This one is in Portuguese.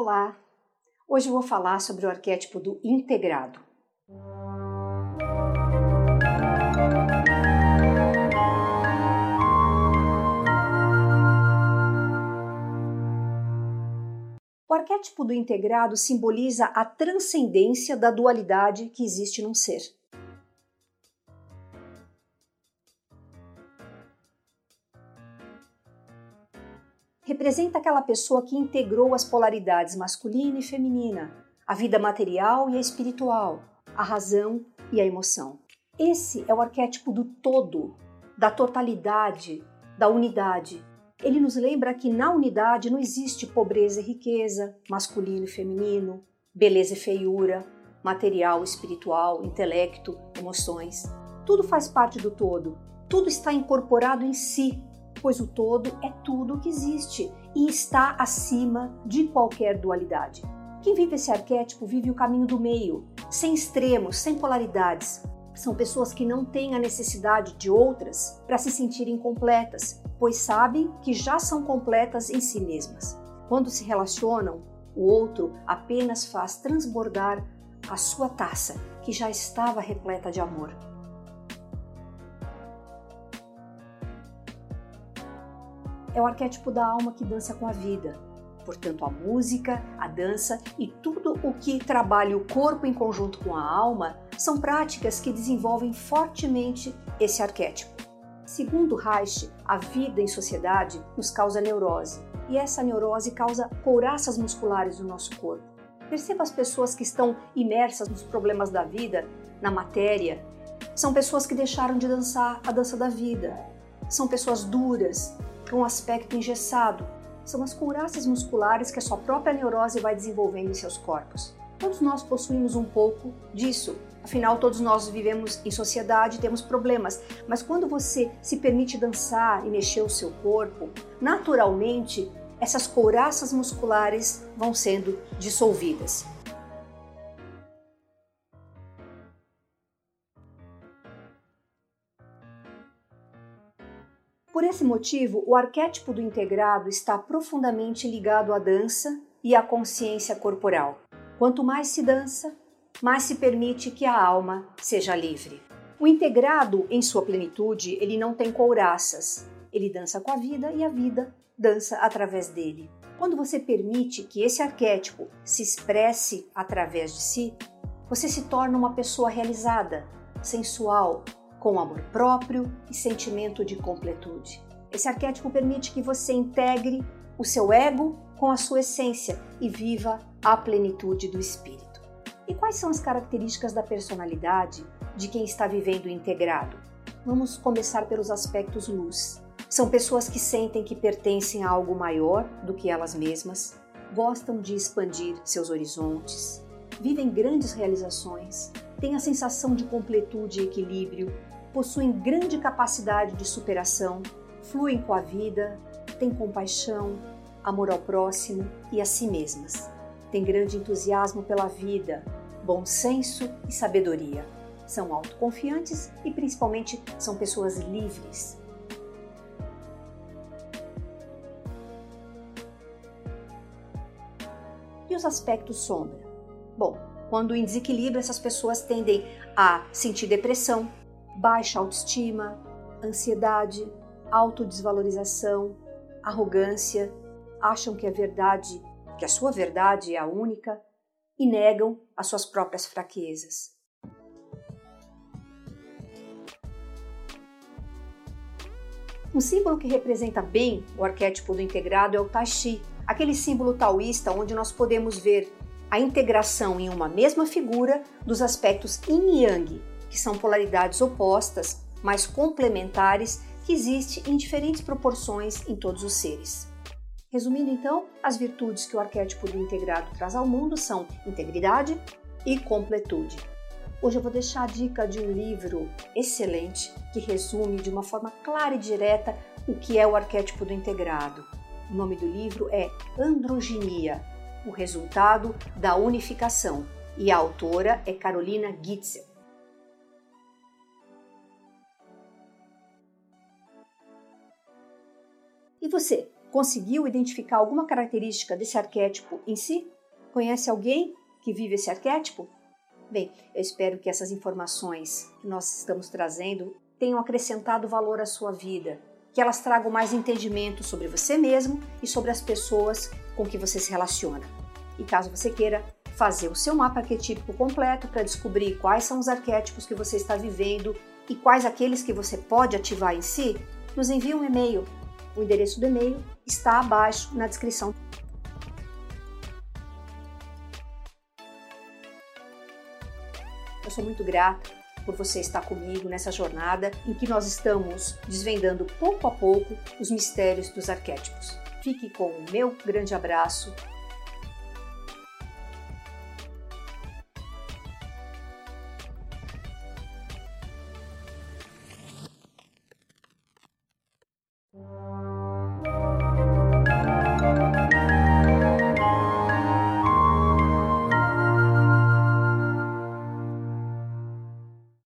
Olá! Hoje vou falar sobre o arquétipo do integrado. O arquétipo do integrado simboliza a transcendência da dualidade que existe num ser. Representa aquela pessoa que integrou as polaridades masculina e feminina, a vida material e a espiritual, a razão e a emoção. Esse é o arquétipo do todo, da totalidade, da unidade. Ele nos lembra que na unidade não existe pobreza e riqueza, masculino e feminino, beleza e feiura, material, espiritual, intelecto, emoções. Tudo faz parte do todo, tudo está incorporado em si, pois o todo é tudo o que existe e está acima de qualquer dualidade. Quem vive esse arquétipo vive o caminho do meio, sem extremos, sem polaridades. São pessoas que não têm a necessidade de outras para se sentirem completas, pois sabem que já são completas em si mesmas. Quando se relacionam, o outro apenas faz transbordar a sua taça, que já estava repleta de amor. É o arquétipo da alma que dança com a vida. Portanto, a música, a dança e tudo o que trabalha o corpo em conjunto com a alma são práticas que desenvolvem fortemente esse arquétipo. Segundo Reich, a vida em sociedade nos causa neurose, e essa neurose causa couraças musculares no nosso corpo. Perceba as pessoas que estão imersas nos problemas da vida, na matéria. São pessoas que deixaram de dançar a dança da vida. São pessoas duras, com aspecto engessado. São as couraças musculares que a sua própria neurose vai desenvolvendo em seus corpos. Todos nós possuímos um pouco disso. Afinal, todos nós vivemos em sociedade, temos problemas. Mas quando você se permite dançar e mexer o seu corpo, naturalmente essas couraças musculares vão sendo dissolvidas. Por esse motivo, o arquétipo do integrado está profundamente ligado à dança e à consciência corporal. Quanto mais se dança, mais se permite que a alma seja livre. O integrado, em sua plenitude, ele não tem couraças. Ele dança com a vida e a vida dança através dele. Quando você permite que esse arquétipo se expresse através de si, você se torna uma pessoa realizada, sensual, com amor próprio e sentimento de completude. Esse arquétipo permite que você integre o seu ego com a sua essência e viva a plenitude do espírito. E quais são as características da personalidade de quem está vivendo integrado? Vamos começar pelos aspectos luz. São pessoas que sentem que pertencem a algo maior do que elas mesmas, gostam de expandir seus horizontes, vivem grandes realizações, têm a sensação de completude e equilíbrio, possuem grande capacidade de superação, fluem com a vida, têm compaixão, amor ao próximo e a si mesmas. Têm grande entusiasmo pela vida, bom senso e sabedoria. São autoconfiantes e principalmente são pessoas livres. E os aspectos sombra? Bom, quando em desequilíbrio, essas pessoas tendem a sentir depressão, baixa autoestima, ansiedade, autodesvalorização, arrogância, acham que a verdade, que a sua verdade é a única e negam as suas próprias fraquezas. Um símbolo que representa bem o arquétipo do integrado é o Tashi, aquele símbolo taoísta onde nós podemos ver a integração em uma mesma figura dos aspectos yin e yang, que são polaridades opostas, mas complementares, que existem em diferentes proporções em todos os seres. Resumindo então, as virtudes que o arquétipo do integrado traz ao mundo são integridade e completude. Hoje eu vou deixar a dica de um livro excelente que resume de uma forma clara e direta o que é o arquétipo do integrado. O nome do livro é Androginia, o resultado da unificação, e a autora é Carolina Gitzel. E você, Conseguiu identificar alguma característica desse arquétipo em si? Conhece alguém que vive esse arquétipo? Bem, eu espero que essas informações que nós estamos trazendo tenham acrescentado valor à sua vida, que elas tragam mais entendimento sobre você mesmo e sobre as pessoas com que você se relaciona. E caso você queira fazer o seu mapa arquetípico completo para descobrir quais são os arquétipos que você está vivendo e quais aqueles que você pode ativar em si, nos envie um e-mail. O endereço do e-mail está abaixo na descrição. Eu sou muito grata por você estar comigo nessa jornada em que nós estamos desvendando pouco a pouco os mistérios dos arquétipos. Fique com o meu grande abraço